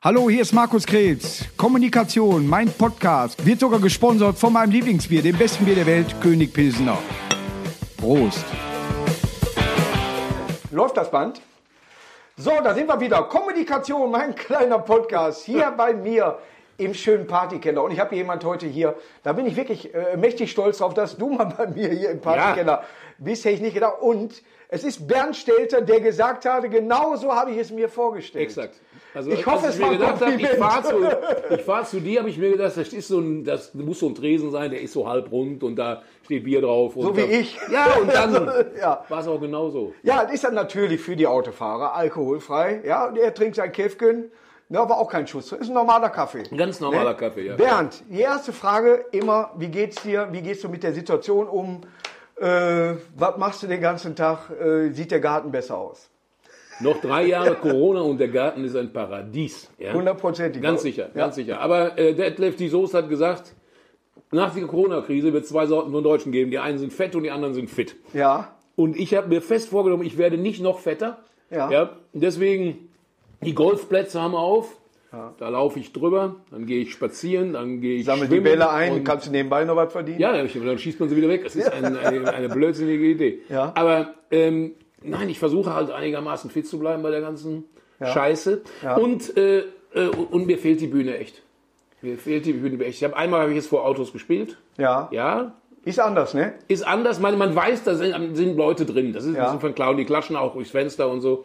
Hallo, hier ist Markus Krebs. Kommunikation, mein Podcast, wird sogar gesponsert von meinem Lieblingsbier, dem besten Bier der Welt, König Pilsener. Prost. Läuft das Band? So, da sind wir wieder. Kommunikation, mein kleiner Podcast, hier bei mir im schönen Partykeller. Und ich habe jemand heute hier, da bin ich wirklich äh, mächtig stolz drauf, dass du mal bei mir hier im Partykeller ja. bist, hätte ich nicht gedacht. Und es ist Bernd Stelter, der gesagt hatte, genau so habe ich es mir vorgestellt. Exakt. Also, ich hoffe, es war gedacht habe, ich fahre zu, fahr zu dir, habe ich mir gedacht, das, ist so ein, das muss so ein Tresen sein, der ist so halb rund und da steht Bier drauf. so wie das, ich. Ja, und dann ja. war es auch genauso. Ja, das ist dann natürlich für die Autofahrer alkoholfrei. Ja, er trinkt sein Käfken. Ja, aber auch kein Schuss. Ist ein normaler Kaffee. Ein ganz normaler ne? Kaffee, ja. Bernd, die erste Frage immer, wie geht's dir? Wie gehst du mit der Situation um? Äh, was machst du den ganzen Tag? Äh, sieht der Garten besser aus? Noch drei Jahre Corona und der Garten ist ein Paradies. Hundertprozentig. Ja? Ganz sicher, ganz sicher. Aber äh, Detlef die Soße hat gesagt, nach der Corona-Krise wird es zwei Sorten von Deutschen geben. Die einen sind fett und die anderen sind fit. Ja. Und ich habe mir fest vorgenommen, ich werde nicht noch fetter. Ja. ja. Deswegen, die Golfplätze haben auf. Ja. Da laufe ich drüber, dann gehe ich spazieren, dann gehe ich Sammel die Bälle ein, kannst du nebenbei noch was verdienen? Ja, dann schießt man sie wieder weg. Das ist eine, eine, eine blödsinnige Idee. Ja. Aber ähm, nein, ich versuche halt einigermaßen fit zu bleiben bei der ganzen ja. Scheiße. Ja. Und, äh, äh, und mir fehlt die Bühne echt. Mir fehlt die Bühne echt. Ich habe einmal habe ich jetzt vor Autos gespielt. Ja. Ja. Ist anders, ne? Ist anders. Man, man weiß, da sind, sind Leute drin. Das ist ja. ein bisschen von klauen die Klaschen auch durchs Fenster und so.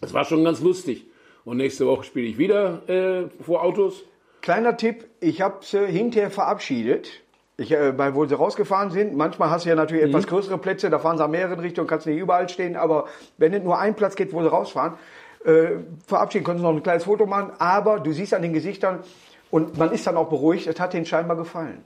Das war schon ganz lustig. Und nächste Woche spiele ich wieder äh, vor Autos. Kleiner Tipp, ich habe sie hinterher verabschiedet. Ich, äh, bei, wo sie rausgefahren sind, manchmal hast du ja natürlich mhm. etwas größere Plätze, da fahren sie an mehreren Richtungen, kannst nicht überall stehen, aber wenn es nur ein Platz geht, wo sie rausfahren, äh, verabschieden können sie noch ein kleines Foto machen, aber du siehst an den Gesichtern und man ist dann auch beruhigt, es hat denen scheinbar gefallen.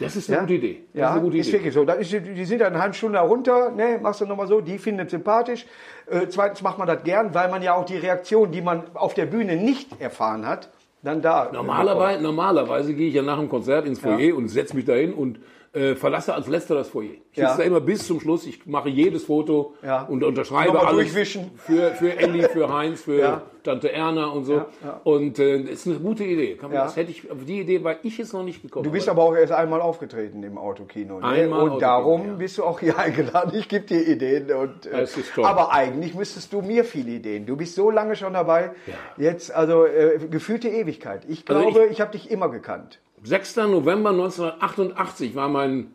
Das ist eine ja? gute Idee. Das ja, ist, eine gute ist wirklich so. Da ist, die sind dann eine halbe Stunde runter, ne, machst du nochmal so, die finden es sympathisch. Äh, zweitens macht man das gern, weil man ja auch die Reaktion, die man auf der Bühne nicht erfahren hat, dann da. Normalerweise, normalerweise gehe ich ja nach dem Konzert ins Foyer ja. und setze mich dahin und äh, verlasse als letzter das Foyer. Ich ja. sitze da immer bis zum Schluss. Ich mache jedes Foto ja. und unterschreibe alles durchwischen. für für Elli, für Heinz, für ja. Tante Erna und so. Und äh, ist eine gute Idee. Man, das hätte ich auf die Idee war ich jetzt noch nicht gekommen. Du bist aber auch erst einmal aufgetreten im Autokino. Ne? Einmal und darum bist du auch hier eingeladen. Ich gebe dir Ideen und äh, das ist toll. aber eigentlich müsstest du mir viele Ideen. Du bist so lange schon dabei. Jetzt also äh, gefühlte Ewigkeit. Ich glaube, also ich, ich habe dich immer gekannt. 6. November 1988 war mein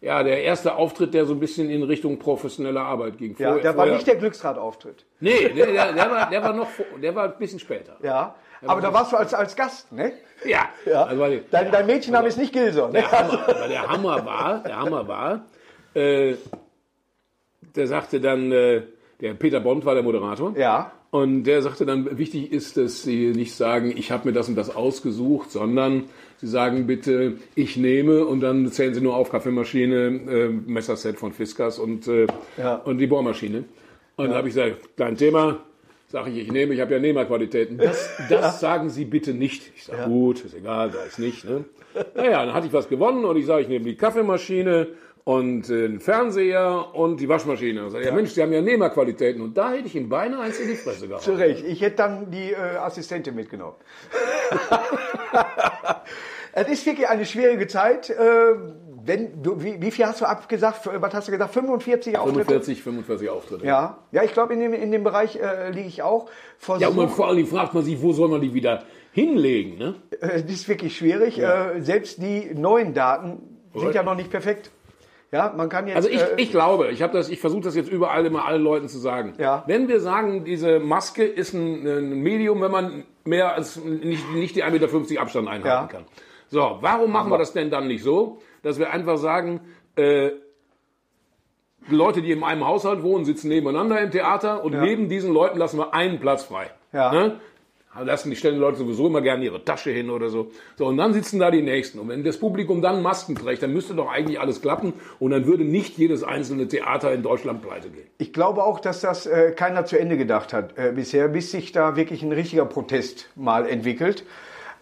ja, der erste Auftritt, der so ein bisschen in Richtung professionelle Arbeit ging. Vorher, ja, der war nicht der Glücksrad-Auftritt. Nee, der, der, der, war, der war noch, der war ein bisschen später. Ja, aber da warst du als, als Gast, ne? Ja. ja. Also, dein, dein Mädchenname ist nicht Gilson. Ne? Der Hammer, aber der Hammer war, der Hammer war, äh, der sagte dann, äh, der Peter Bond war der Moderator. Ja. Und der sagte dann, wichtig ist, dass Sie nicht sagen, ich habe mir das und das ausgesucht, sondern Sie sagen bitte, ich nehme und dann zählen Sie nur auf Kaffeemaschine, äh, Messerset von Fiskas und, äh, ja. und die Bohrmaschine. Und ja. dann habe ich gesagt, kein Thema, sage ich, ich nehme, ich habe ja Nehmerqualitäten. Das, das ja. sagen Sie bitte nicht. Ich sage, gut, ist egal, da ist nicht. Ne? Naja, dann hatte ich was gewonnen und ich sage, ich nehme die Kaffeemaschine und den Fernseher und die Waschmaschine. Sag, ja, ja, Mensch, die haben ja Nehmerqualitäten. Und da hätte ich ihm beinahe eins in die Fresse gehauen. Zu Recht. Ich hätte dann die äh, Assistentin mitgenommen. es ist wirklich eine schwierige Zeit. Äh, wenn du, wie, wie, viel hast du abgesagt? Was hast du gesagt? 45 Auftritte? 45, 45 Auftritte. Ja, ja ich glaube, in dem, in dem Bereich äh, liege ich auch. Versuch, ja, und man, vor allem fragt man sich, wo soll man die wieder hinlegen? Ne? Äh, das ist wirklich schwierig. Ja. Äh, selbst die neuen Daten sind ja noch nicht perfekt. Ja, man kann jetzt. Also ich, äh, ich glaube, ich habe das, ich versuche das jetzt überall immer allen Leuten zu sagen. Ja. Wenn wir sagen, diese Maske ist ein, ein Medium, wenn man mehr als nicht, nicht die 1,50 Meter Abstand einhalten ja. kann. So, warum machen wir das denn dann nicht so, dass wir einfach sagen, äh, Leute, die in einem Haushalt wohnen, sitzen nebeneinander im Theater und ja. neben diesen Leuten lassen wir einen Platz frei. Ja. Ne? Lassen die stellen die Leute sowieso immer gerne ihre Tasche hin oder so. So, und dann sitzen da die Nächsten. Und wenn das Publikum dann Masken trägt, dann müsste doch eigentlich alles klappen und dann würde nicht jedes einzelne Theater in Deutschland pleite gehen. Ich glaube auch, dass das äh, keiner zu Ende gedacht hat äh, bisher, bis sich da wirklich ein richtiger Protest mal entwickelt.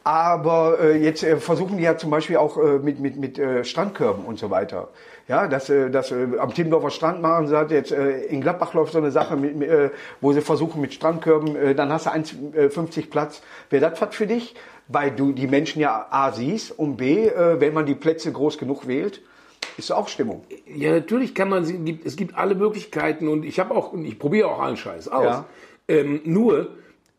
Aber äh, jetzt äh, versuchen die ja zum Beispiel auch äh, mit, mit, mit äh, Strandkörben und so weiter. Ja, das, äh, das äh, am Timmendorfer Strand machen sie hat jetzt äh, in Gladbach läuft so eine Sache, mit, wo sie versuchen mit Strandkörben, dann hast du 1,50 Platz. Wäre das was für dich? Weil du die Menschen ja A siehst und B, wenn man die Plätze groß genug wählt, ist auch Stimmung. Ja, natürlich kann man, sie- es gibt alle Möglichkeiten und ich habe auch, und ich probiere auch allen Scheiß aus. Ja. Ähm, nur,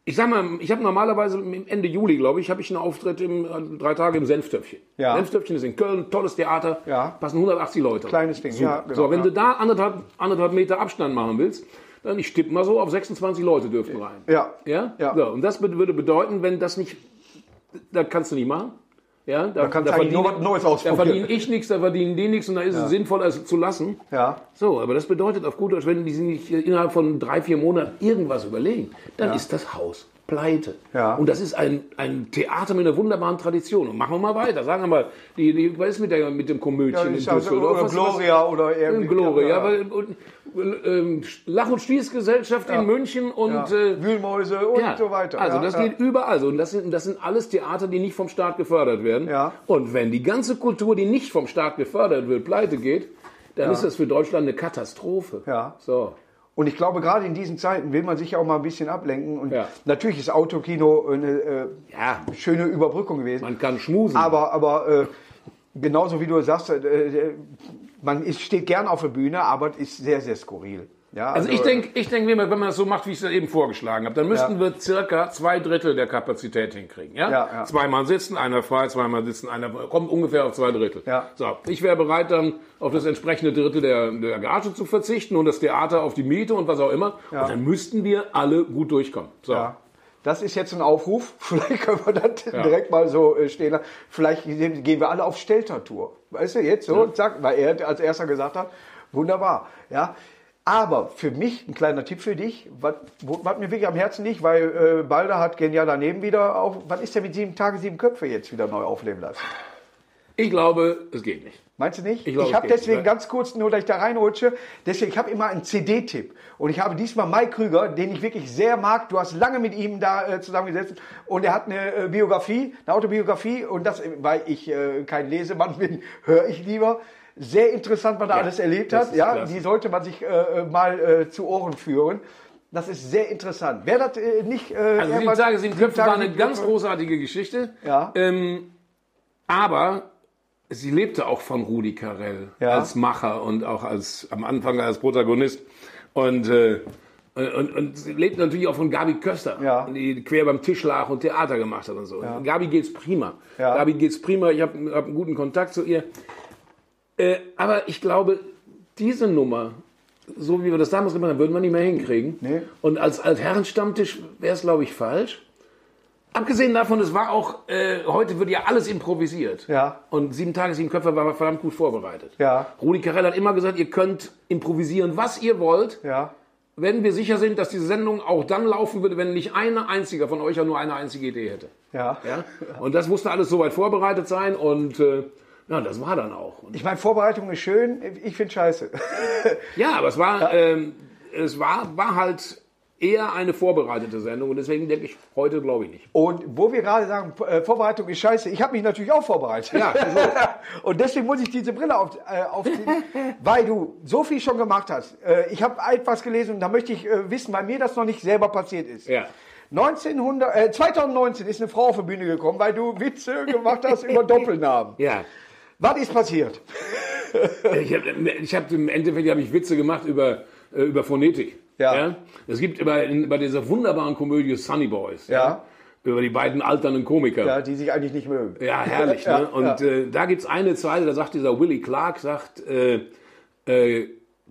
ich sag mal, ich habe normalerweise Ende Juli, glaube ich, habe ich einen Auftritt im, äh, drei Tage im Senftöpfchen. Ja. Senftöpfchen ist in Köln, tolles Theater, Ja. passen 180 Leute. Kleines Ding, Super. ja, genau, so, wenn ja. du da anderthalb, anderthalb Meter Abstand machen willst, dann ich tippe mal so, auf 26 Leute dürften rein. Ja. Ja? Ja. So, und das würde bedeuten, wenn das nicht, das kannst du nicht machen. Ja, da, kannst du eigentlich nur was Neues Da ausprobieren. verdiene ich nichts, da verdienen die nichts und da ist es sinnvoller, es zu lassen. Ja. So, aber das bedeutet auf gut Deutsch, wenn die sich nicht innerhalb von drei, vier Monaten irgendwas überlegen, dann ist das Haus pleite. Ja. Und das ist ein, ein Theater mit einer wunderbaren Tradition. Und machen wir mal weiter. Sagen wir mal, die, die, was ist mit, der, mit dem Komödchen in ist also, Düsseldorf? oder Was- Gloria oder irgendwie. was, Gloria, ja. aber, und, Lach- und Schließgesellschaft in München und ja. äh, Wühlmäuse und ja, so weiter. Also ja, das ja. geht überall so. Und das sind, das sind alles Theater, die nicht vom Staat gefördert werden. Ja. Und wenn die ganze Kultur, die nicht vom Staat gefördert wird, pleite geht, dann ist das für Deutschland eine Katastrophe. Ja. So. Und ich glaube, gerade in diesen Zeiten will man sich auch mal ein bisschen ablenken. Und Ja. natürlich ist Autokino eine äh, Ja, schöne Überbrückung gewesen. man kann schmusen. Aber, aber äh, genauso wie du sagst, äh, man ist, steht gern auf der Bühne, aber es ist sehr, sehr skurril. Ja, also ich denke, ich denk, wenn man wenn man das so macht, wie ich es eben vorgeschlagen habe, dann müssten Ja. wir circa zwei Drittel der Kapazität hinkriegen. Ja? Ja, ja. Zweimal sitzen, einer frei, zweimal sitzen, einer kommt ungefähr auf zwei Drittel. Ja. So, ich wäre bereit, dann auf das entsprechende Drittel der, der Gage zu verzichten und das Theater auf die Miete und was auch immer. Und dann müssten wir alle gut durchkommen. So. Ja. Das ist jetzt ein Aufruf. Vielleicht können wir das direkt mal so äh, stehen lassen. Vielleicht gehen wir alle auf Stelter-Tour. Weißt du, jetzt so, zack, weil er als erster gesagt hat, wunderbar. Ja. Aber für mich, ein kleiner Tipp für dich, was mir wirklich am Herzen liegt, weil äh, Balder hat genial daneben wieder auf, was ist denn mit sieben Tage, sieben Köpfe jetzt wieder neu aufleben lassen? Ich glaube, es geht nicht. Meinst du nicht? Ich Ich habe deswegen nicht, ganz kurz, nur dass ich da reinrutsche, deswegen, ich habe immer einen CD-Tipp. Und ich habe diesmal Mike Krüger, den ich wirklich sehr mag. Du hast lange mit ihm da äh, zusammengesetzt. Und er hat eine äh, Biografie, eine Autobiografie. Und das, weil ich äh, kein Lesemann bin, höre ich lieber. Sehr interessant, was er alles erlebt hat. Ja, klasse. die sollte man sich äh, äh, mal äh, zu Ohren führen. Das ist sehr interessant. Wer das äh, nicht... Äh, Also sieben Tage, sieben Köpfe war eine ganz großartige Geschichte. Ja. Ähm, aber sie lebte auch von Rudi Carell Ja. als Macher und auch als am Anfang als Protagonist. Und, äh, und, und sie lebt natürlich auch von Gabi Köster, Ja. die quer beim Tisch lag und Theater gemacht hat und so. Gabi geht's prima. Ja. Gabi geht's prima. Ich habe hab einen guten Kontakt zu ihr. Äh, aber ich glaube, diese Nummer, so wie wir das damals gemacht haben, würden wir nicht mehr hinkriegen. Nee. Und als Altherrenstammtisch wäre es, glaube ich, falsch. Abgesehen davon, es war auch, äh, heute wird ja alles improvisiert. Ja. Und sieben Tage, sieben Köpfe war verdammt gut vorbereitet. Ja. Rudi Carell hat immer gesagt, ihr könnt improvisieren, was ihr wollt, Ja. wenn wir sicher sind, dass diese Sendung auch dann laufen würde, wenn nicht einer einziger von euch ja nur eine einzige Idee hätte. Ja. Ja? Und das musste alles soweit vorbereitet sein und äh, ja, das war dann auch. Und Ich meine, Vorbereitung ist schön. Ich finde scheiße. Ja, aber es war, ähm, es war, war halt eher eine vorbereitete Sendung und deswegen denke ich heute glaube ich nicht. Und wo wir gerade sagen, äh, Vorbereitung ist scheiße, ich habe mich natürlich auch vorbereitet. Ja, und deswegen muss ich diese Brille auf, äh, aufziehen, weil du so viel schon gemacht hast. Äh, ich habe etwas gelesen und da möchte ich äh, wissen, weil mir das noch nicht selber passiert ist. Ja. 1900, äh, 2019 ist eine Frau auf die Bühne gekommen, weil du Witze gemacht hast über Doppelnamen. Ja. Was ist passiert? Ich habe ich hab im Endeffekt hab ich Witze gemacht über, äh, über Phonetik. Ja. Es gibt bei, bei dieser wunderbaren Komödie Sunny Boys. Ja. Über die beiden alternden Komiker. Ja, die sich eigentlich nicht mögen. Ja, herrlich. Ja, ne? Und ja. Äh, da gibt's eine Zeile, da sagt dieser Willie Clark, sagt, äh, äh,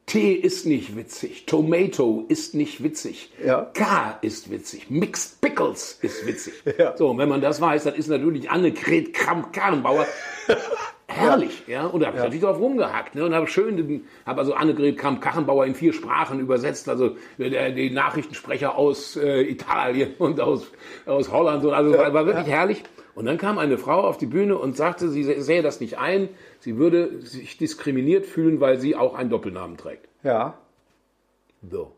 Tee ist nicht witzig, Tomato ist nicht witzig, Ja. K ist witzig, Mixed Pickles ist witzig. Ja. So, und wenn man das weiß, dann ist natürlich Annegret Kramp-Karrenbauer herrlich. Ja. Und da habe ich natürlich drauf rumgehackt. Ne? Und habe schön, habe also Annegret Kramp-Karrenbauer in vier Sprachen übersetzt, also der, die Nachrichtensprecher aus äh, Italien und aus, aus Holland. Und also war, war wirklich herrlich. Und dann kam eine Frau auf die Bühne und sagte, sie sähe das nicht ein, sie würde sich diskriminiert fühlen, weil sie auch einen Doppelnamen trägt. Ja. So.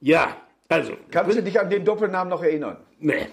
Ja, also, Kannst du dich an den Doppelnamen noch erinnern? nee.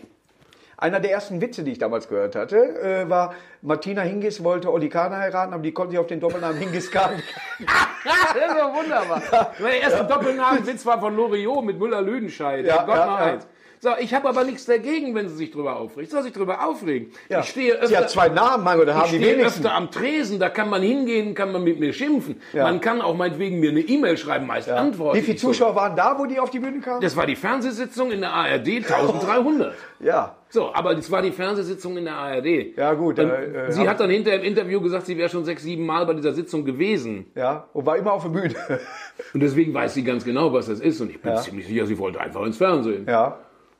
Einer der ersten Witze, die ich damals gehört hatte, äh, war, Martina Hingis wollte Olli Kahn heiraten, aber die konnte sich auf den Doppelnamen Hingis Kahn. das ist doch wunderbar. Der erste Doppelnamenwitz war von Loriot mit Müller-Lüdenscheid. Ja, Gott ja, ja. So, ich habe aber nichts dagegen, wenn sie sich drüber aufregt. Soll sich drüber aufregen. Ja. Ich stehe Sie öfter, hat zwei Namen, mein da haben ich die stehe wenigsten. öfter am Tresen, da kann man hingehen, kann man mit mir schimpfen. Ja. Man kann auch meinetwegen mir eine E-Mail schreiben, meist antworten. Wie viele ich so. Zuschauer waren da, wo die auf die Bühne kamen? Das war die Fernsehsitzung in der ARD, 1300. Ja. So, aber das war die Fernsehsitzung in der ARD. Ja, gut, äh, äh, sie hat dann hinterher im Interview gesagt, sie wäre schon sechs, sieben Mal bei dieser Sitzung gewesen. Ja, und war immer auf der Bühne. Und deswegen weiß sie ganz genau, was das ist. Und ich bin Ja. ziemlich sicher, sie wollte einfach ins Fernsehen. Ja.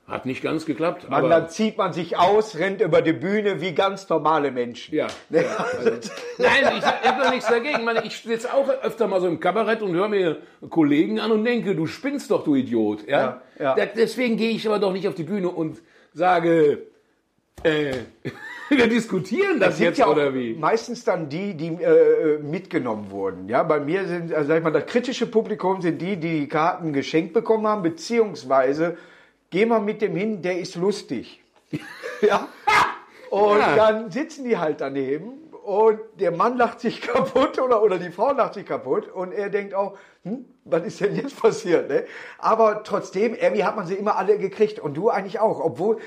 Hat nicht ganz geklappt. Und aber dann zieht man sich aus, rennt über die Bühne wie ganz normale Menschen. ja. ja also, nein, ich habe doch nichts dagegen. Ich, meine, ich sitze auch öfter mal so im Kabarett und höre mir Kollegen an und denke, du spinnst doch, du Idiot. Ja? Ja, ja. Da- Deswegen gehe ich aber doch nicht auf die Bühne und sage, äh, wir diskutieren das, sind jetzt ja oder wie? meistens dann die, die äh, mitgenommen wurden. Ja, bei mir sind, also sag ich mal, das kritische Publikum sind die, die die Karten geschenkt bekommen haben, beziehungsweise geh mal mit dem hin, der ist lustig. ja. Und Ja. dann sitzen die halt daneben und der Mann lacht sich kaputt oder, oder die Frau lacht sich kaputt und er denkt auch, hm, was ist denn jetzt passiert? Ne? Aber trotzdem, irgendwie hat man sie immer alle gekriegt und du eigentlich auch, obwohl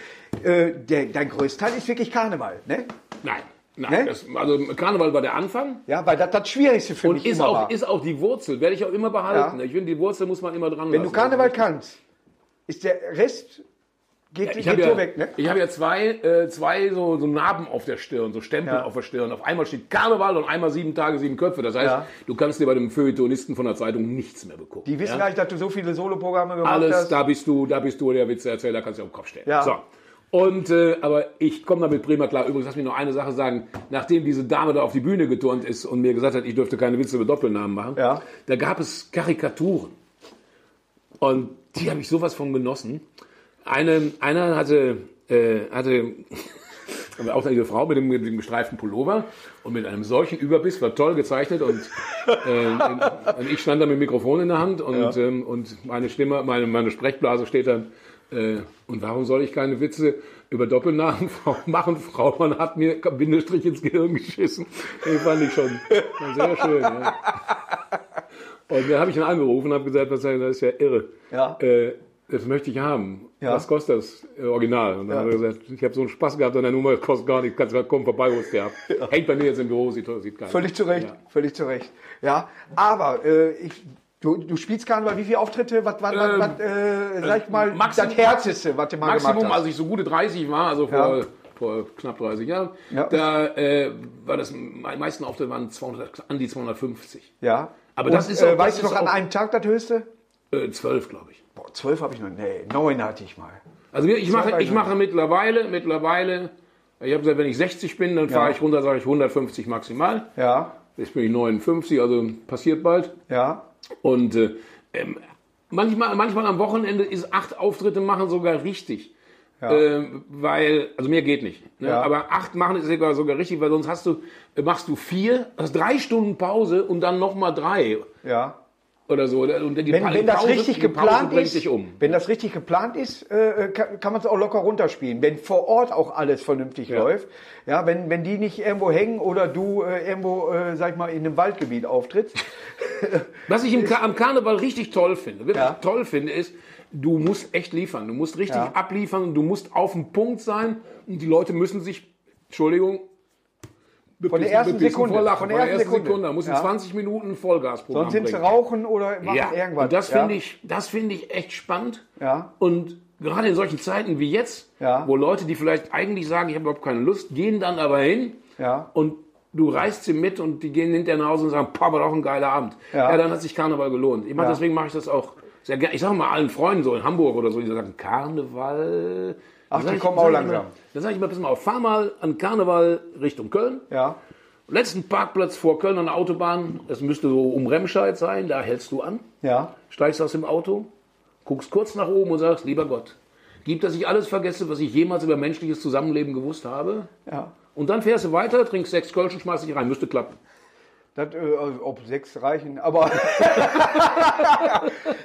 äh, der, dein größter Teil ist wirklich Karneval. Ne? Nein. Nein, Ne? das, also Karneval war der Anfang Ja, weil das das Schwierigste für und mich ist immer auch, war. ist auch die Wurzel, werde ich auch immer behalten. Ja. Ich finde, die Wurzel muss man immer dran Wenn du lassen. Karneval kannst, ist der Rest geht, Ich geht habe so ja, weg, ne? ich hab ja zwei, äh, zwei so, so Narben auf der Stirn, so Stempel Ja. auf der Stirn. Auf einmal steht Karneval und einmal sieben Tage, sieben Köpfe. Das heißt, Ja. du kannst dir bei dem Feuilletonisten von der Zeitung nichts mehr begucken. Die wissen ja? gar nicht, dass du so viele Soloprogramme gemacht Alles, hast. da bist du, da bist du der Witzeerzähler, kannst du auf den Kopf stellen. Ja. So. Und, äh, aber ich komme damit prima klar. Übrigens, lass mich noch eine Sache sagen. Nachdem diese Dame da auf die Bühne geturnt ist und mir gesagt hat, ich dürfte keine Witze über Doppelnamen machen, Ja. da gab es Karikaturen. Und die habe ich sowas von genossen. Eine, einer hatte, äh, hatte auch eine Frau mit dem, mit dem gestreiften Pullover und mit einem solchen Überbiss, war toll gezeichnet und, äh, und ich stand da mit dem Mikrofon in der Hand und, ähm, und meine Stimme, meine, meine Sprechblase steht dann, äh, und warum soll ich keine Witze über Doppelnamen machen? Frau Mann hat mir Bindestrich ins Gehirn geschissen. Den fand ich schon sehr schön. Ja. Und da habe ich ihn angerufen und habe gesagt, das ist ja irre. Ja. Äh, das möchte ich haben. Ja. Was kostet das äh, Original? Und dann Ja. hat er gesagt, ich habe so einen Spaß gehabt an der Nummer, das kostet gar nichts, kannst du komm vorbei, holst dir ab. Hängt bei mir jetzt im Büro, sieht, sieht geil Völlig zu Recht, Ja. völlig zu Recht. Ja, aber äh, ich, du, du spielst Karneval, wie viele Auftritte, was, was, was, Ähm, was äh, sag ich mal, Maximum- das Härteste, was du mal Maximum, gemacht hast? als ich so gute 30 war, also vor, Ja. vor knapp 30 Jahren, Ja. da äh, war das, meine meisten Auftritte waren 200, an die 250. ja. Aber Und, das ist äh, auch- das weißt du ist noch an einem Tag das höchste? Äh, 12, glaube ich. Boah, zwölf habe ich noch, nee, neun hatte ich mal. Also ich mache, ich mache mittlerweile, mittlerweile, ich habe gesagt, wenn ich 60 bin, dann fahre Ja. ich runter, sage ich 150 maximal. Ja, Jetzt bin ich 59, also passiert bald. ja, Und äh, ähm, manchmal, manchmal am Wochenende ist acht Auftritte machen sogar richtig. Ja. Ähm, weil, also mehr geht nicht. Ne? Ja. Aber acht machen ist sogar, sogar richtig, weil sonst hast du, äh, machst du vier, hast drei Stunden Pause und dann nochmal drei ja. oder so. Und die Wenn, Pa- wenn die das Pause- richtig geplant ist, um. wenn das richtig geplant ist, äh, kann, kann man es auch locker runterspielen. Wenn vor Ort auch alles vernünftig läuft, ja, wenn, wenn die nicht irgendwo hängen oder du äh, irgendwo, äh, sag ich mal, in einem Waldgebiet auftrittst. Was ich im am Karneval richtig toll finde, wirklich Ja. toll finde, ist, du musst echt liefern. Du musst richtig Ja. abliefern, du musst auf dem Punkt sein und die Leute müssen sich, Entschuldigung, Von der ersten Sekunde, vor Lachen. von Von der der, ersten ersten Sekunde. Sekunde. Da musst du Ja. 20 Minuten Vollgasprogramm Sonst sind sie rauchen oder machen Ja, irgendwas. und das ja. finde ich, das finde ich echt spannend. Ja. Und gerade in solchen Zeiten wie jetzt, Ja. wo Leute, die vielleicht eigentlich sagen, ich habe überhaupt keine Lust, gehen dann aber hin Ja. und du reißt sie mit und die gehen hinterher nach Hause und sagen, Papa, war doch ein geiler Abend. Ja. Ja, dann hat sich Karneval gelohnt. Ich Ja. Deswegen mache ich das auch sehr gerne. Ich sage mal allen Freunden so in Hamburg oder so, die sagen, Karneval. Ach, die kommen auch langsam. Dann sage ich mal, pass mal auf, fahr mal an Karneval Richtung Köln. Ja. Letzten Parkplatz vor Köln an der Autobahn, das müsste so um Remscheid sein, da hältst du an, Ja. steigst aus dem Auto, guckst kurz nach oben und sagst, lieber Gott, gib, dass ich alles vergesse, was ich jemals über menschliches Zusammenleben gewusst habe. Ja. Und dann fährst du weiter, trinkst sechs Kölsch und schmeißt dich rein. Müsste klappen. Das, äh, ob sechs reichen, aber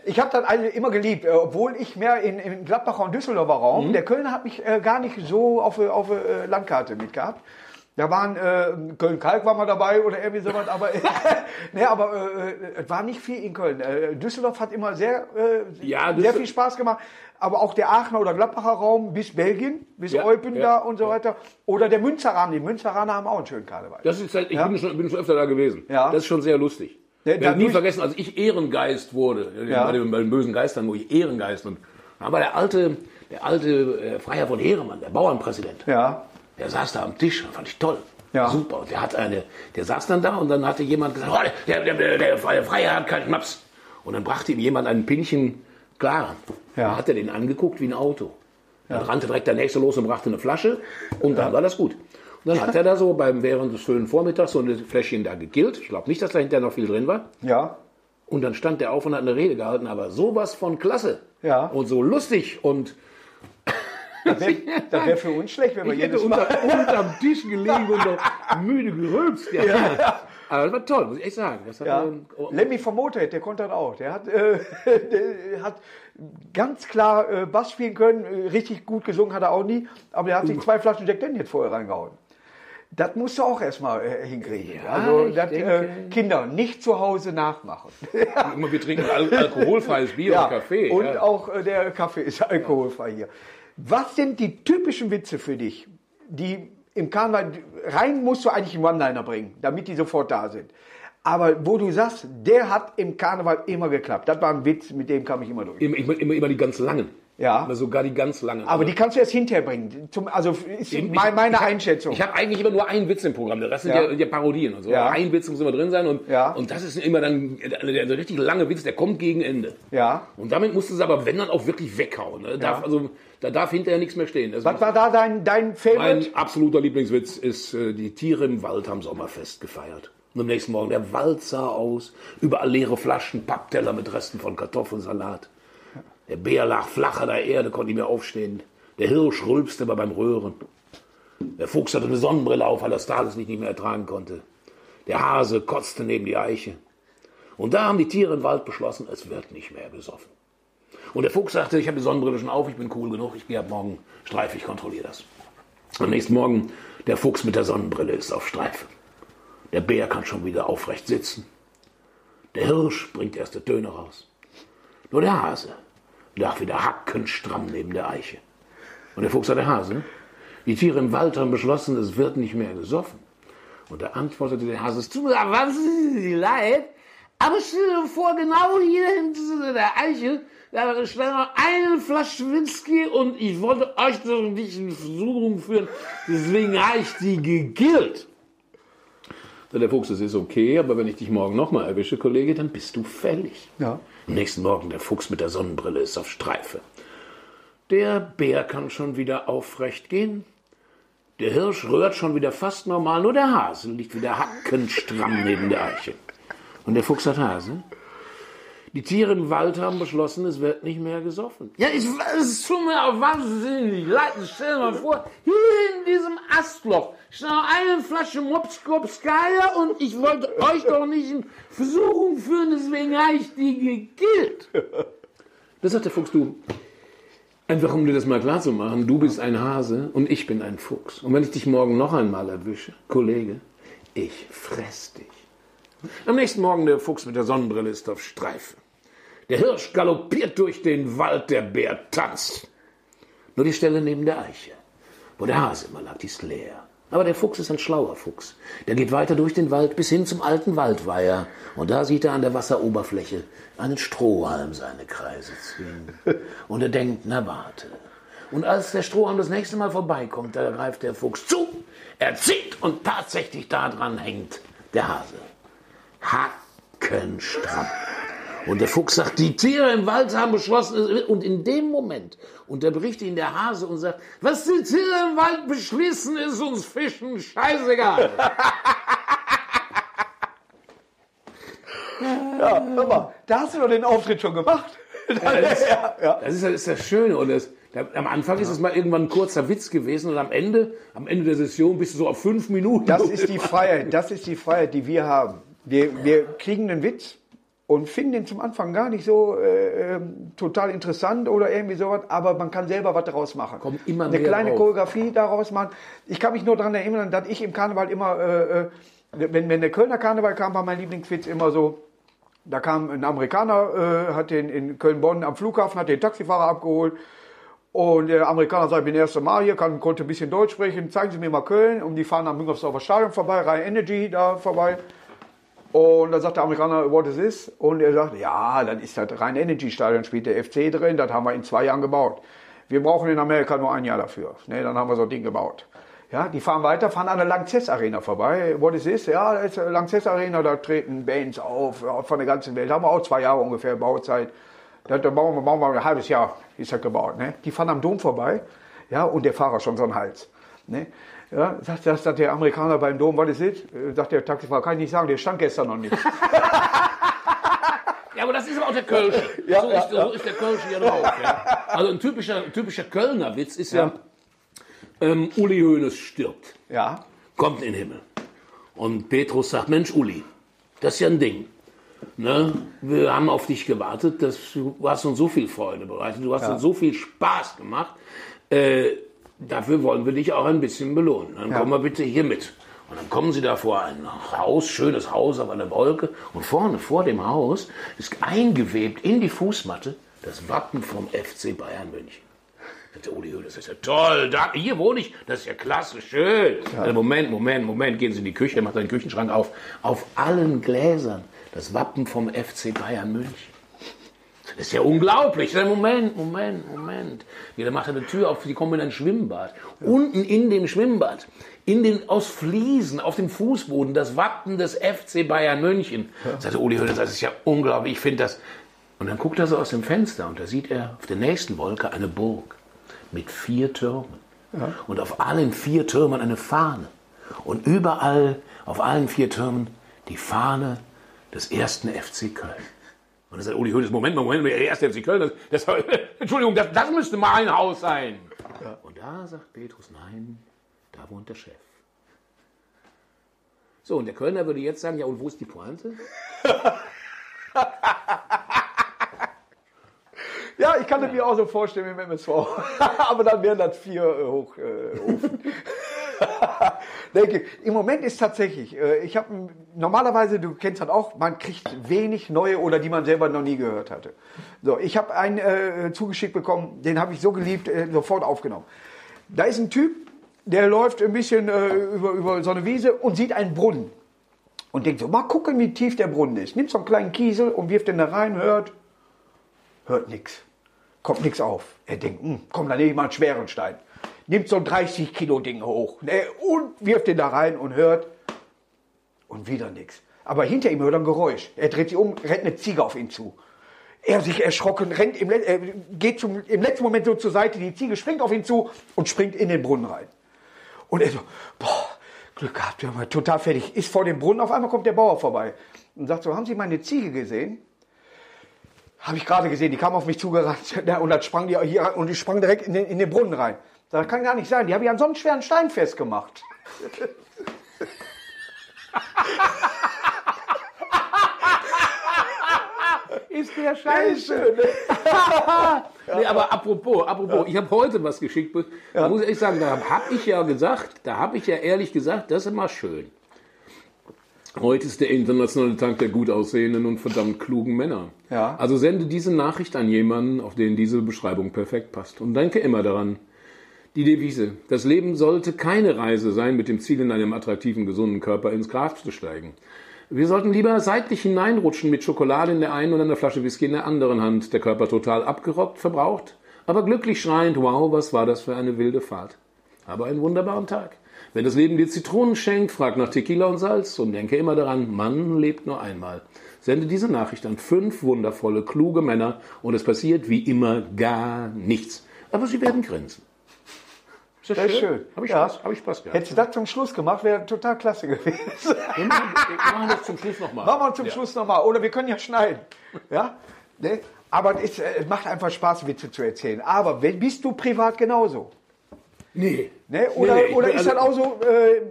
ich habe das alle immer geliebt, äh, obwohl ich mehr in, in Gladbacher und Düsseldorfer Raum. Mhm. Der Kölner hat mich äh, gar nicht so auf, auf äh, Landkarte mitgehabt. Da waren äh, Köln-Kalk war mal dabei oder irgendwie sowas, aber, ne, aber äh, es war nicht viel in Köln. Äh, Düsseldorf hat immer sehr, äh, Ja, sehr viel Spaß gemacht. Aber auch der Aachener oder Gladbacher Raum bis Belgien, bis Ja, Eupen ja, da und so weiter. Oder der Münzeraner. Die Münzeraner haben auch einen schönen Karneval. Das ist halt, ich bin, schon, bin schon öfter da gewesen. Ja. Das ist schon sehr lustig. Ja, Ich nie vergessen, als ich Ehrengeist wurde, Ja. bei, den, bei den bösen Geistern, wo ich Ehrengeist und da war der alte, der alte äh, Freiherr von Heeremann, der Bauernpräsident. Ja, Der saß da am Tisch, fand ich toll. Ja. Super. Und der hat eine, der saß dann da und dann hatte jemand gesagt, oh, der, der, der, der Freiherr hat keinen Schnaps. Und dann brachte ihm jemand ein Pinchen Klaren. Ja. Dann hat er den angeguckt wie ein Auto. Dann rannte direkt der Nächste los und brachte eine Flasche und dann war das gut. Und dann hat er da so beim, während des schönen Vormittags so eine Fläschchen da gegillt. Ich glaube nicht, dass da hinterher noch viel drin war. ja. Und dann stand der auf und hat eine Rede gehalten, aber sowas von klasse. Ja. Und so lustig und Das wäre wär für uns schlecht, wenn wir Ich jedes Mal. unter, unterm Tisch gelegen und noch müde gerülpst. Ja. Aber das war toll, muss ich echt sagen. Das Ja. ähm, oh, Lemmy vom Motorhead, der konnte das auch. Der hat, äh, der hat ganz klar äh, Bass spielen können, äh, richtig gut gesungen hat er auch nie, aber der hat sich zwei Flaschen Jack Daniels vorher reingehauen. Das musst du auch erstmal äh, hinkriegen. Ja, also das, äh, Kinder nicht zu Hause nachmachen. immer, wir trinken al alkoholfreies Bier und Kaffee. Und ja. auch äh, der Kaffee ist alkoholfrei hier. Was sind die typischen Witze für dich, die im Karneval rein musst du eigentlich einen One-Liner bringen, damit die sofort da sind. Aber wo du sagst, der hat im Karneval immer geklappt. Das war ein Witz, mit dem kam ich immer durch. Immer, immer, immer, die ganz langen. Ja. Immer sogar die ganz langen. Aber die kannst du erst hinterher bringen. Zum, also ist Ich- mein, meine ich Einschätzung. Ich habe eigentlich immer nur einen Witz im Programm. Der Rest sind Ja. ja, ja Parodien und so. Ja. Ein Witz muss immer drin sein. Und, Ja. und das ist immer dann der, der, der richtig lange Witz, der kommt gegen Ende. ja. Und damit musst du es aber, wenn dann auch wirklich weghauen. Ne? Darf, also, da darf hinterher nichts mehr stehen. Das Was war da dein, dein Favorite? Mein absoluter Lieblingswitz ist, äh, die Tiere im Wald haben Sommerfest gefeiert. Und am nächsten Morgen, der Wald sah aus, überall leere Flaschen, Pappteller mit Resten von Kartoffelsalat. Der Bär lag flach an der Erde, konnte nicht mehr aufstehen. Der Hirsch rülpste beim Röhren. Der Fuchs hatte eine Sonnenbrille auf, weil er das Tageslicht nicht mehr ertragen konnte. Der Hase kotzte neben die Eiche. Und da haben die Tiere im Wald beschlossen, es wird nicht mehr gesoffen. Und der Fuchs sagte, ich habe die Sonnenbrille schon auf, ich bin cool genug, ich gehe ab morgen Streife, ich kontrolliere das. Am nächsten Morgen, der Fuchs mit der Sonnenbrille ist auf Streife. Der Bär kann schon wieder aufrecht sitzen. Der Hirsch bringt erste Töne raus. Nur der Hase lag wieder hackenstramm neben der Eiche. Und der Fuchs sagte, Hase, die Tiere im Wald haben beschlossen, es wird nicht mehr gesoffen. Und da antwortete der Hase, es tut mir wahnsinnig leid, aber stell dir vor, genau hier hinter der Eiche, da stand noch eine Flasche Whisky und ich wollte euch doch nicht in Versuchung führen, deswegen habe ich die gegillt. Der Fuchs, das ist okay, aber wenn ich dich morgen nochmal erwische, Kollege, dann bist du fällig. Ja. Am nächsten Morgen, der Fuchs mit der Sonnenbrille ist auf Streife. Der Bär kann schon wieder aufrecht gehen. Der Hirsch rührt schon wieder fast normal, nur der Hase liegt wieder hackenstramm neben der Eiche. Und der Fuchs hat Hase. Die Tiere im Wald haben beschlossen, es wird nicht mehr gesoffen. Ja, ich, es tut mir auch wahnsinnig leid. Stell dir mal vor, hier in diesem Astloch steht noch eine Flasche Mopskopskaya und ich wollte euch doch nicht in Versuchung führen, deswegen habe ich die gegillt. Da sagt der Fuchs, du, einfach um dir das mal klar zu machen, du bist ein Hase und ich bin ein Fuchs. Und wenn ich dich morgen noch einmal erwische, Kollege, ich fress dich. Am nächsten Morgen der Fuchs mit der Sonnenbrille ist auf Streife. Der Hirsch galoppiert durch den Wald, der Bär tanzt. Nur die Stelle neben der Eiche, wo der Hase immer lag, die ist leer. Aber der Fuchs ist ein schlauer Fuchs. Der geht weiter durch den Wald bis hin zum alten Waldweiher. Und da sieht er an der Wasseroberfläche einen Strohhalm seine Kreise ziehen. Und er denkt, na warte. Und als der Strohhalm das nächste Mal vorbeikommt, da greift der Fuchs zu, er zieht und tatsächlich da dran hängt der Hase. Hackenstramm. Und der Fuchs sagt, die Tiere im Wald haben beschlossen, und in dem Moment unterbricht ihn der Hase und sagt, was die Tiere im Wald beschließen, ist uns Fischen scheißegal. Ja, hör mal, da hast du doch den Auftritt schon gemacht. Ja, ja. Das ist, das ist das Schöne. Und das, da, am Anfang ist es mal irgendwann ein kurzer Witz gewesen und am Ende, am Ende der Session bist du so auf fünf Minuten. Das ist die Freiheit, das ist die Freiheit, die wir haben. Wir, wir kriegen einen Witz und finden den zum Anfang gar nicht so äh, ähm, total interessant oder irgendwie sowas, aber man kann selber was daraus machen. Kommt immer Eine mehr kleine drauf. Choreografie daraus machen. Ich kann mich nur daran erinnern, dass ich im Karneval immer, äh, äh, wenn, wenn der Kölner Karneval kam, war mein Lieblingswitz immer so, da kam ein Amerikaner, äh, hat den in Köln-Bonn am Flughafen, hat den Taxifahrer abgeholt. Und der Amerikaner sagt, ich bin das erste Mal hier, kann, konnte ein bisschen Deutsch sprechen, zeigen Sie mir mal Köln. Und die fahren am Müngersdorfer Stadion vorbei, Rhein Energy da vorbei. Und dann sagt der Amerikaner, what is this? Und er sagt, ja, das ist das Rhein Energy Stadion, spielt der FC drin, das haben wir in zwei Jahren gebaut. Wir brauchen in Amerika nur ein Jahr dafür. Ne, dann haben wir so ein Ding gebaut. Ja, die fahren weiter, fahren an der Lanxess Arena vorbei. What is this? Ja, das ist Lanxess Arena, da treten Bands auf von der ganzen Welt. Haben wir auch zwei Jahre ungefähr Bauzeit. Da, da bauen, wir, bauen wir ein halbes Jahr, ist das gebaut. Ne? Die fahren am Dom vorbei, ja, und der Fahrer schon so einen Hals. Ne? Ja, sagt, sagt, sagt der Amerikaner beim Dom, was ist das? Äh, Sagt der Taxifahrer, kann ich nicht sagen, der stand gestern noch nicht. Ja, aber das ist aber auch der Kölsche. Ja, so, ja, ist, so ist der Kölsche ja drauf. Ja. Also ein typischer, typischer Kölner Witz ist ja, ähm, Uli Hoeneß stirbt, Ja, kommt in den Himmel. Und Petrus sagt, Mensch Uli, das ist ja ein Ding. Ne? Wir haben auf dich gewartet, dass du hast uns so viel Freude bereitet, du hast uns so viel Spaß gemacht. Äh, dafür wollen wir dich auch ein bisschen belohnen. Dann komm mal bitte hier mit. Und dann kommen sie da vor ein Haus, schönes Haus auf einer Wolke. Und vorne vor dem Haus ist eingewebt in die Fußmatte das Wappen vom FC Bayern München. Sagt der Uli das ist ja toll, da, hier wohne ich, das ist ja klasse, schön. Also Moment, Moment, Moment, gehen Sie in die Küche, macht einen Küchenschrank auf. Auf allen Gläsern das Wappen vom FC Bayern München. Das ist ja unglaublich. Moment, Moment, Moment. Wieder macht er eine Tür auf, die kommen in ein Schwimmbad. Unten in dem Schwimmbad, in den, aus Fliesen, auf dem Fußboden, das Wappen des FC Bayern München. Sagte Uli Hoeneß, das ist ja unglaublich, ich finde das. Und dann guckt er so aus dem Fenster und da sieht er auf der nächsten Wolke eine Burg mit vier Türmen. Und auf allen vier Türmen eine Fahne. Und überall, auf allen vier Türmen, die Fahne des ersten FC Köln. Und dann sagt Uli Hoeneß, Moment, Moment, der erste FC Köln, das, das, Entschuldigung, das, das müsste mein Haus sein. Und da sagt Petrus, nein, da wohnt der Chef. So, und der Kölner würde jetzt sagen, ja, und wo ist die Pointe? ja ich kann das mir auch so vorstellen im MSV. Aber dann wären das vier äh, hoch. Äh, Ich. Im Moment ist tatsächlich, äh, ich habe normalerweise, du kennst das auch, man kriegt wenig neue oder die man selber noch nie gehört hatte. So, ich habe einen äh, zugeschickt bekommen, den habe ich so geliebt, äh, sofort aufgenommen. Da ist ein Typ, der läuft ein bisschen äh, über, über so eine Wiese und sieht einen Brunnen. Und denkt so, mal gucken, wie tief der Brunnen ist. Nimmt so einen kleinen Kiesel und wirft den da rein, hört, hört nichts. Kommt nichts auf. Er denkt, hm, komm, dann nehme ich mal einen schweren Stein. Nimmt so ein 30 Kilo Ding hoch ne, und wirft den da rein und hört und wieder nichts. Aber hinter ihm hört er ein Geräusch. Er dreht sich um, rennt eine Ziege auf ihn zu. Er sich erschrocken, rennt im, äh, geht zum, im letzten Moment so zur Seite, die Ziege springt auf ihn zu und springt in den Brunnen rein. Und er so, boah, Glück gehabt, wir haben total fertig. Ist vor dem Brunnen, auf einmal kommt der Bauer vorbei und sagt so, haben Sie meine Ziege gesehen? Habe ich gerade gesehen, die kam auf mich zugerannt ja, und dann sprang die hier und die sprang direkt in den, in den Brunnen rein. Das kann gar nicht sein, die habe ich an so einen schweren Stein festgemacht. Ist der Ja, Scheiße. ne? Nee, aber apropos, apropos, ich habe heute was geschickt. Da muss ich ehrlich sagen, da habe ich ja gesagt, da habe ich ja ehrlich gesagt, das ist immer schön. Heute ist der internationale Tag der gut aussehenden und verdammt klugen Männer. Ja. Also sende diese Nachricht an jemanden, auf den diese Beschreibung perfekt passt. Und denke immer daran. Die Devise. Das Leben sollte keine Reise sein mit dem Ziel, in einem attraktiven, gesunden Körper ins Grab zu steigen. Wir sollten lieber seitlich hineinrutschen mit Schokolade in der einen und einer Flasche Whisky in der anderen Hand. Der Körper total abgerockt, verbraucht, aber glücklich schreiend, wow, was war das für eine wilde Fahrt. Aber einen wunderbaren Tag. Wenn das Leben dir Zitronen schenkt, frag nach Tequila und Salz und denke immer daran, man lebt nur einmal. Sende diese Nachricht an fünf wundervolle, kluge Männer und es passiert wie immer gar nichts. Aber sie werden grinsen. Ist das, Das ist schön. Habe ich, Ja. Spaß, hab ich Spaß gehabt. Hättest du das zum Schluss gemacht, wäre total klasse gewesen. Wir machen, wir machen das zum Schluss nochmal. Machen wir zum Schluss nochmal. Oder wir können ja schneiden. Ja? Ne? Aber es, äh, es macht einfach Spaß, Witze zu erzählen. Aber wenn, bist du privat genauso? Nee. Ne? Oder, Nee, nee, oder ist das also- auch so, äh,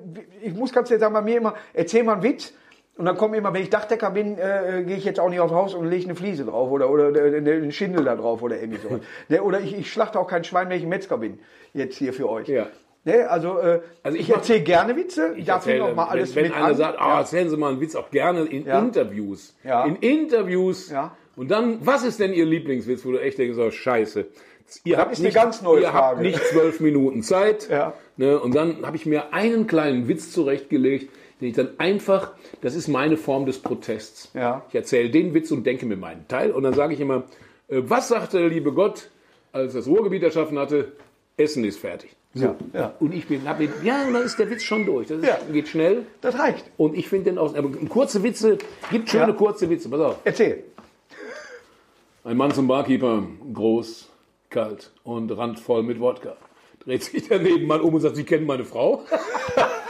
ich muss ganz ehrlich sagen, bei mir immer, erzähl mal einen Witz Und dann kommen immer, wenn ich Dachdecker bin, äh, gehe ich jetzt auch nicht aufs Haus und lege eine Fliese drauf oder, oder äh, eine Schindel da drauf oder irgendwie so. ne, oder ich, ich schlachte auch kein Schwein, wenn ich Metzger bin. Jetzt hier für euch. Ja. Ne, also, äh, Also ich, ich erzähle gerne Witze. Ich darf erzähle, noch mal alles wenn, wenn mit einer an. sagt, ah, erzählen Sie mal einen Witz, auch gerne in Ja. Interviews. Ja. In Interviews. Ja. Und dann, was ist denn Ihr Lieblingswitz, wo du echt denkst, oh, scheiße. Ihr habt ist eine ganz neue ihr Frage. habt nicht zwölf Minuten Zeit. Ja. Ne, und dann habe ich mir einen kleinen Witz zurechtgelegt, den ich dann einfach, das ist meine Form des Protests. Ja. Ich erzähle den Witz und denke mir meinen Teil. Und dann sage ich immer, äh, was sagte der liebe Gott, als das Ruhrgebiet erschaffen hatte? Essen ist fertig. So. Ja, ja. Und ich bin, hab ja, und dann ist der Witz schon durch. Das ist, Ja. geht schnell. Das reicht. Und ich finde den aus. Aber kurze Witze, gibt schöne Ja. kurze Witze. Pass auf. Erzähl. Ein Mann zum Barkeeper, groß, kalt und randvoll mit Wodka. Dreht sich der Nebenmann um und sagt, Sie kennen meine Frau?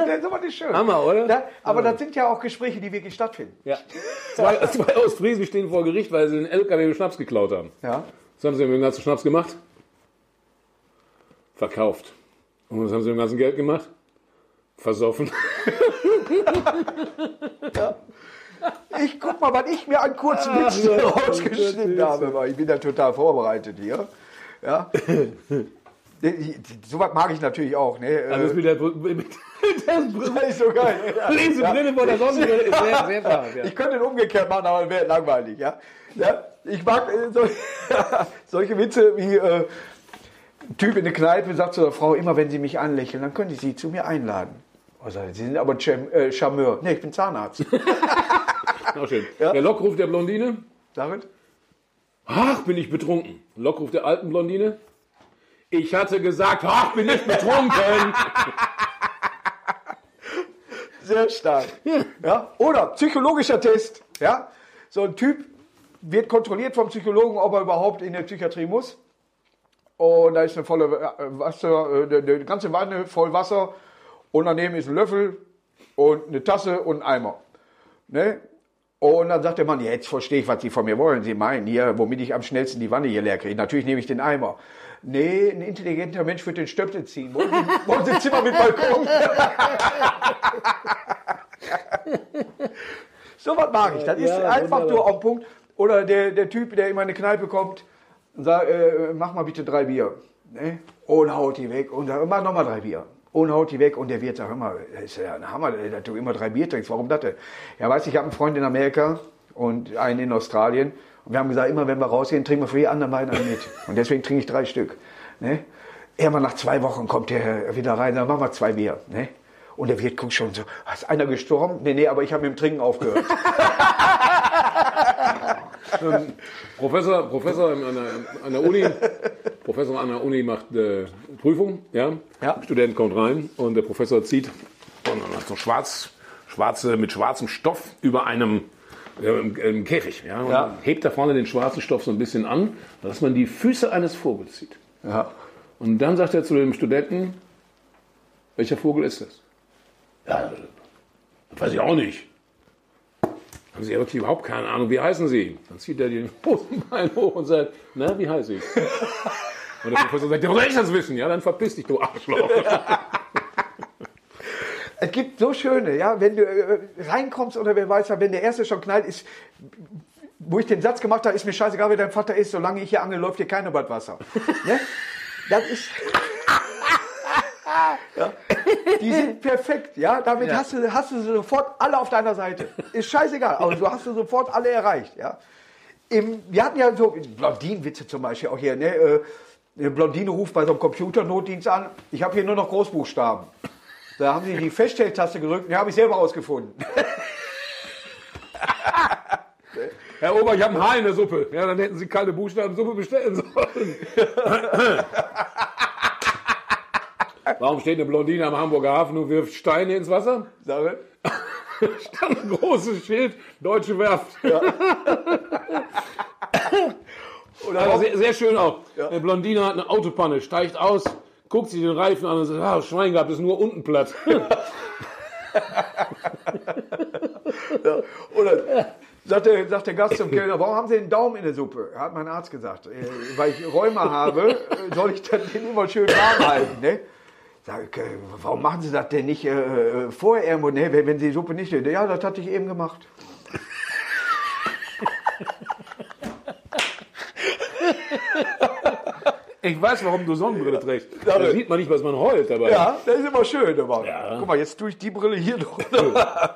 Ja, das ist aber nicht schön. Hammer, oder? Ja, aber das sind ja auch Gespräche, die wirklich stattfinden. Ja. Zwei, zwei aus Friesen stehen vor Gericht, weil sie einen LKW mit Schnaps geklaut haben. Ja. Was haben sie mit dem ganzen Schnaps gemacht? Verkauft. Und was haben sie mit dem ganzen Geld gemacht? Versoffen. Ich guck mal, was ich mir an kurzen Witzen ja, rausgeschnitten habe, ich bin da total vorbereitet hier. Ja. Sowas mag ich natürlich auch. Ne? Also das mit der, Brü- mit der das ist so geil. Ja. Lesebrille vor der Sonnenbrille ist sehr, sehr brav. Ja. Ich könnte den umgekehrt machen, aber wäre langweilig. Ja? Ja? Ich mag äh, so, solche Witze wie äh, ein Typ in der Kneipe sagt zu der Frau, immer wenn sie mich anlächeln, dann können Sie sie zu mir einladen. Also, sie sind aber Cham äh, Charmeur. Nee, ich bin Zahnarzt. Auch schön. Ja. Der Lockruf der Blondine. Darin? Ach, bin ich betrunken. Lockruf der alten Blondine. Ich hatte gesagt, ach, bin ich betrunken. Sehr stark. Ja? Oder psychologischer Test. Ja? So ein Typ wird kontrolliert vom Psychologen, ob er überhaupt in der Psychiatrie muss. Und da ist eine volle äh, Wasser, äh, die ganze Wanne voll Wasser. Und daneben ist ein Löffel und eine Tasse und ein Eimer. Ne? Und dann sagt der Mann, jetzt verstehe ich, was Sie von mir wollen. Sie meinen hier, womit ich am schnellsten die Wanne hier leer kriege. Natürlich nehme ich den Eimer. Nee, ein intelligenter Mensch wird den Stöpsel ziehen. Wollen Sie, wollen Sie Zimmer mit Balkon? So was mag ich. Das ist Ja, einfach wunderbar. nur auf den Punkt. Oder der, der Typ, der immer in eine Kneipe kommt und sagt, äh, mach mal bitte drei Bier. Ne? Und haut die weg. Und sagt, mach nochmal drei Bier. Und haut die weg. Und der Wirt sagt, hör mal, das ist ja ein Hammer, dass du immer drei Bier trinkst. Warum das denn? Ja, weißt du, ich habe einen Freund in Amerika und einen in Australien. Und wir haben gesagt, immer wenn wir rausgehen, trinken wir für die anderen beiden einen mit. Und deswegen trinke ich drei Stück. Ne? Irgendwann nach zwei Wochen kommt der wieder rein, dann machen wir zwei Bier. Ne? Und der Wirt guckt schon so, ist einer gestorben? Nee, nee, aber ich habe mit dem Trinken aufgehört. Professor, Professor an der, an der Uni, Professor an der Uni macht eine Prüfung, ja. Ja. Student kommt rein und der Professor zieht und dann hat so schwarz, schwarze, mit schwarzem Stoff über einem, äh, im- im Käfig, ja. Und Ja. hebt da vorne den schwarzen Stoff so ein bisschen an, dass man die Füße eines Vogels sieht. Ja. Und dann sagt er zu dem Studenten, welcher Vogel ist das? Ja, das weiß ich auch nicht. Haben Sie ja wirklich überhaupt keine Ahnung, wie heißen Sie? Dann zieht er den Hosenbein hoch und sagt, na, wie heiße ich? Und der Professor sagt, ja, soll ich das wissen? Ja, dann verpiss dich, du Arschloch. Es gibt so schöne, ja, wenn du äh, reinkommst oder wer weiß, wenn der erste schon knallt, ist, wo ich den Satz gemacht habe, ist mir scheißegal, wer dein Vater ist, solange ich hier angel, läuft hier kein über das Wasser. ne? Das ist. ja. Die sind perfekt, ja. Damit Ja. Hast, du, hast du sofort alle auf deiner Seite. Ist scheißegal, aber du hast du sofort alle erreicht, ja. Im, wir hatten ja so Blondinenwitze zum Beispiel auch hier, ne? Äh, Eine Blondine ruft bei so einem Computernotdienst an, ich habe hier nur noch Großbuchstaben. Da haben sie die Feststelltaste gedrückt und die habe ich selber rausgefunden. Herr Ober, ich habe ein Haar in der Suppe. Ja, dann hätten Sie kalte Buchstabensuppe bestellen sollen. Warum steht eine Blondine am Hamburger Hafen und wirft Steine ins Wasser? Sage. stand ein großes Schild, Deutsche Werft. Oder Also auch, sehr, sehr schön auch. Eine Blondine hat eine Autopanne, steigt aus, guckt sich den Reifen an und sagt, ah, Schwein gehabt, ist nur unten platt. oder sagt, der, sagt der Gast zum Kellner, warum haben Sie den Daumen in der Suppe? Hat mein Arzt gesagt. Äh, weil ich Rheuma habe, äh, soll ich dann den immer schön warm halten. Ne? Sag ich, äh, warum machen Sie das denn nicht äh, äh, vorher irgendwo? Nee, wenn, wenn Sie die Suppe nicht... Ja, das hatte ich eben gemacht. Ich weiß, warum du Sonnenbrille trägst. Da sieht man nicht, was man heult dabei. Ja, das ist immer schön. Aber. Ja. Guck mal, jetzt tue ich die Brille hier noch.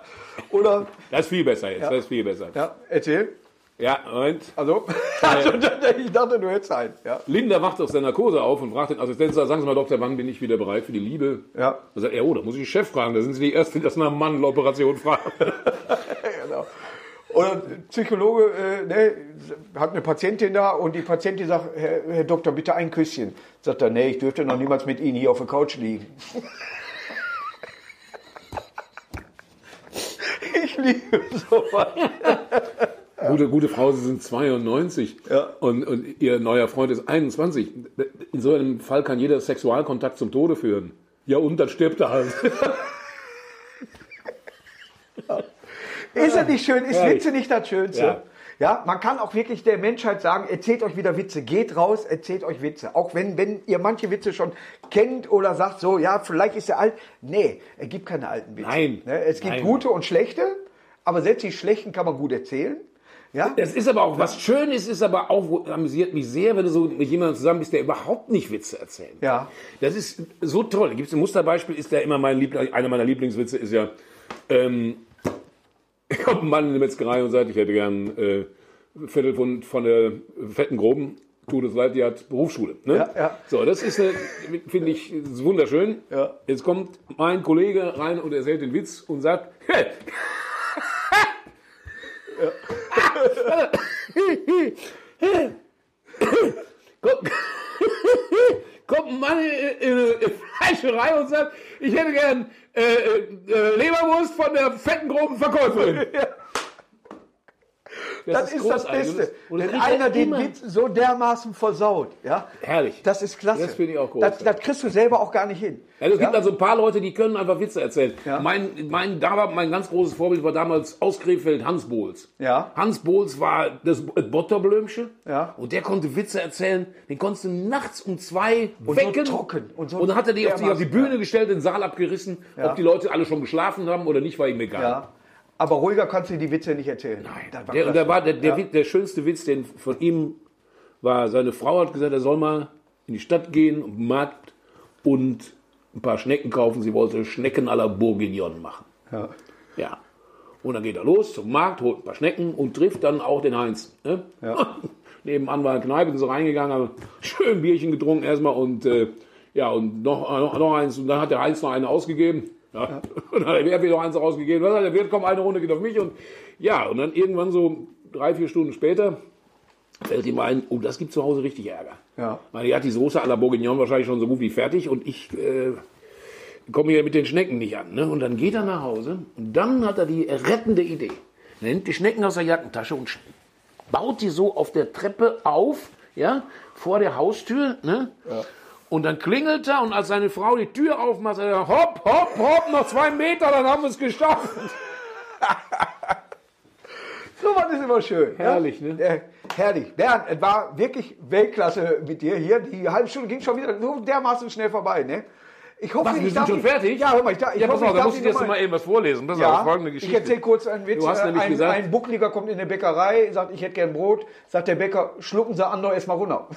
Oder? Das ist viel besser jetzt. Das ist viel besser. Ja, erzähl. Ja, und Also, also ich dachte, du hättest einen. Ja. Linda wacht aus der Narkose auf und fragt den Assistenten, sagen Sie mal, Doktor, wann bin ich wieder bereit für die Liebe? Ja. Da sagt er, oh, da muss ich den Chef fragen. Da sind Sie die Erste, die das nach einer Mandeloperation fragen. Oder Psychologe äh, ne, hat eine Patientin da und die Patientin sagt, Herr, Herr Doktor, bitte ein Küsschen. Sagt er, nee, ich dürfte noch niemals mit Ihnen hier auf der Couch liegen. ich liebe sowas. Gute, gute Frau, Sie sind 92 Ja. und, und Ihr neuer Freund ist 21. In so einem Fall kann jeder Sexualkontakt zum Tode führen. Ja, und dann stirbt er halt. Ist er nicht schön? Ist Herrlich. Witze nicht das Schönste? Ja. Ja. man kann auch wirklich der Menschheit sagen, erzählt euch wieder Witze, geht raus, erzählt euch Witze. Auch wenn, wenn ihr manche Witze schon kennt oder sagt so, ja, vielleicht ist er alt. Nee, es gibt keine alten Witze. Nein. Ne, Es gibt Nein. gute und schlechte, aber selbst die schlechten kann man gut erzählen. Ja, Das ist aber auch, was schön ist, ist aber auch, amüsiert mich sehr, wenn du so mit jemandem zusammen bist, der überhaupt nicht Witze erzählt. Ja. Das ist so toll. Da gibt es ein Musterbeispiel, ist ja immer mein Liebling, einer meiner Lieblingswitze ist ja, ähm, kommt ein Mann in die Metzgerei und sagt, ich hätte gern äh, Viertel von, von der fetten Groben. Tut es leid, die hat Berufsschule. Ne? Ja, ja. So, das ist, finde ich, ist wunderschön. Ja. Jetzt kommt mein Kollege rein und erzählt den Witz und sagt, hey, kommt, kommt ein Mann in, in eine Fleischerei und sagt, ich hätte gern äh, äh, Leberwurst von der fetten groben Verkäuferin. das, ist, das. Beste. Und das Wenn er einer den immer. Witz so dermaßen versaut. Ja, Herrlich. das ist klasse. Das finde ich auch Das, großartig. das kriegst du selber auch gar nicht hin. Ja, es gibt also ein paar Leute, die können einfach Witze erzählen. Ja. Mein, mein, da mein ganz großes Vorbild war damals aus Krefeld Hans Bohls. Ja. Hans Bohls war das Botterblömsche. Ja. Und der konnte Witze erzählen. Den konntest du nachts um zwei Und so wecken. trocken. Und so Und dann hat er die auf die, auf die Bühne gestellt, den Saal abgerissen. Ja. Ob die Leute alle schon geschlafen haben oder nicht, war ihm egal. Ja. Aber ruhiger kannst du die Witze nicht erzählen. Nein, Das war der, und der, war, der, der, Ja. Witz- der schönste Witz, den von ihm war, seine Frau hat gesagt, er soll mal in die Stadt gehen, auf den Markt und ein paar Schnecken kaufen. Sie wollte Schnecken à la Bourguignon machen. Ja. Ja. Und dann geht er los zum Markt, holt ein paar Schnecken und trifft dann auch den Heinz. Ne? Ja. Nebenan war eine Kneipe, sind so reingegangen, haben schön Bierchen getrunken erstmal und äh, ja, und noch, noch, noch eins. Und dann hat der Heinz noch eine ausgegeben. Ja. Und dann hat der Wirt wieder eins ausgegeben. Was hat der Wirt, komm, eine Runde geht auf mich. Und ja, und dann irgendwann so drei, vier Stunden später fällt ihm ein, oh, das gibt zu Hause richtig Ärger. Ja. Weil die hat die Soße à la Bourguignon wahrscheinlich schon so gut wie fertig und ich äh, komme hier mit den Schnecken nicht an. Ne? Und dann geht er nach Hause und dann hat er die rettende Idee. Er nimmt die Schnecken aus der Jackentasche und baut die so auf der Treppe auf, ja, vor der Haustür, ne? Und dann klingelt er und als seine Frau die Tür aufmacht, sagt er, hopp, hopp, hopp, noch zwei Meter, dann haben wir es geschafft. So was ist immer schön. Herrlich, ja? ne? Äh, herrlich. Bernd, es war wirklich Weltklasse mit dir hier. Die halbe Stunde ging schon wieder so dermaßen schnell vorbei, ne? Ich hoffe, Was, wir ich sind schon dich- fertig? Ja, hör mal, ich, da, ich Ja, hoffe, ich da muss ich dir jetzt mal eben was vorlesen. Pass Ja, auf, folgende ich Geschichte. erzähle kurz einen Witz. Du hast Äh, nämlich ein, gesagt- ein Buckliger kommt in eine Bäckerei, sagt, ich hätte gern Brot. Sagt der Bäcker, schlucken Sie Andor erstmal runter.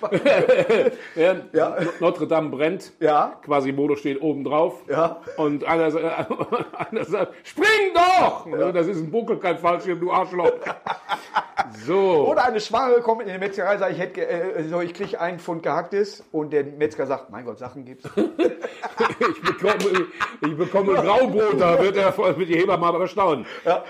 Ja. Notre Dame brennt, Ja. Quasimodo steht oben drauf Ja. und einer, einer sagt, spring doch! Das ist ein Buckel, kein Fallschirm, du Arschloch. So. Oder eine Schwangere kommt in die Metzgerei, sagt, ich, hätte, äh, so, ich kriege einen Pfund gehacktes. Und der Metzger sagt, mein Gott, Sachen gibt's. Ich bekomme, ich bekomme Graubrot, da wird er mit die Hebamme aber staunen. Ja.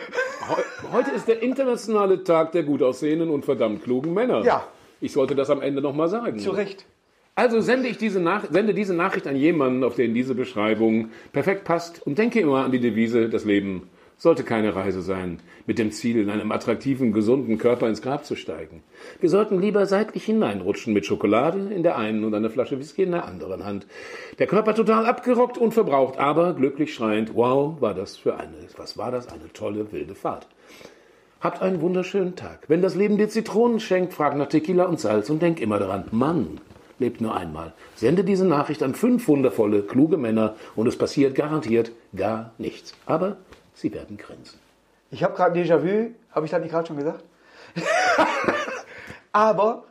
Heu- Heute ist der internationale Tag der gut aussehenden und verdammt klugen Männer. Ja. Ich sollte das am Ende nochmal sagen. Zu Recht. Also sende ich diese, Nach sende diese Nachricht an jemanden, auf den diese Beschreibung perfekt passt und denke immer an die Devise, das Leben sollte keine Reise sein, mit dem Ziel, in einem attraktiven, gesunden Körper ins Grab zu steigen. Wir sollten lieber seitlich hineinrutschen mit Schokolade in der einen und einer Flasche Whisky in der anderen Hand. Der Körper total abgerockt und verbraucht, aber glücklich schreiend, wow, war das für eine, was war das, eine tolle, wilde Fahrt. Habt einen wunderschönen Tag. Wenn das Leben dir Zitronen schenkt, frag nach Tequila und Salz und denk immer daran, Mann, lebt nur einmal. Sende diese Nachricht an fünf wundervolle, kluge Männer und es passiert garantiert gar nichts. Aber sie werden grinsen. Ich habe gerade Déjà-vu, habe ich das nicht gerade schon gesagt? Aber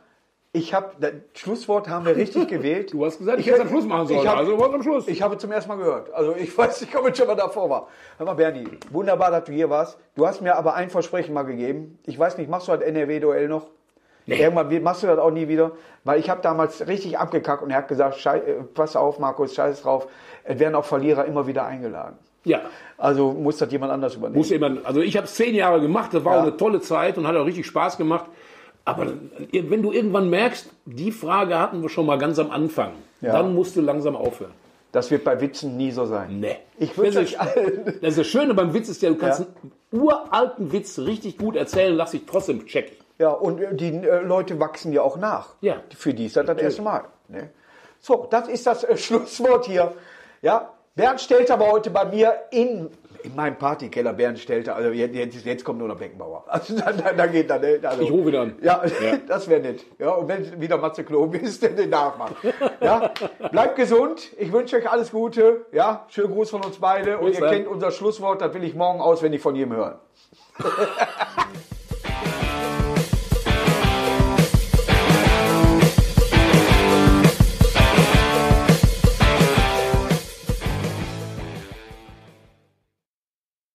ich habe, das Schlusswort haben wir richtig gewählt. Du hast gesagt, ich hätte am Schluss machen sollen. Ich hab, also was am Schluss. Ich habe zum ersten Mal gehört. Also ich weiß nicht, ob es schon mal davor war. Hör mal, Bernie, wunderbar, dass du hier warst. Du hast mir aber ein Versprechen mal gegeben. Ich weiß nicht, machst du das NRW-Duell noch? Nee. Irgendwann machst du das auch nie wieder. Weil ich habe damals richtig abgekackt und er hat gesagt, Schei äh, pass auf, Markus, scheiß drauf. Es werden auch Verlierer immer wieder eingeladen. ja. Also muss das jemand anders übernehmen. Muss jemand, also ich habe es zehn Jahre gemacht, das war Ja. auch eine tolle Zeit und hat auch richtig Spaß gemacht. Aber wenn du irgendwann merkst, die Frage hatten wir schon mal ganz am Anfang, Ja. dann musst du langsam aufhören. Das wird bei Witzen nie so sein. Nee. Ich wünsche das, euch allen. das ist das Schöne beim Witz ist ja, du kannst Ja. einen uralten Witz richtig gut erzählen, lass dich trotzdem checken. Ja, und äh, die äh, Leute wachsen ja auch nach. Ja. Für die ist das das erste Mal. Ne? So, das ist das äh, Schlusswort hier. Ja, Bernd Stelter war heute bei mir in, in meinem Partykeller. Bernd Stelter, also jetzt, jetzt, kommt nur noch Beckenbauer. Also da, da, da geht dann. ne? Also, Ich rufe an. Ja, Ja. das wäre nett. Ja, und wenn wieder Matze Knob ist, dann den nachmachen. Ja, bleibt gesund. Ich wünsche euch alles Gute. Ja, schönen Gruß von uns beide. Und Bis ihr dann. kennt unser Schlusswort, das will ich morgen auswendig von jedem hören.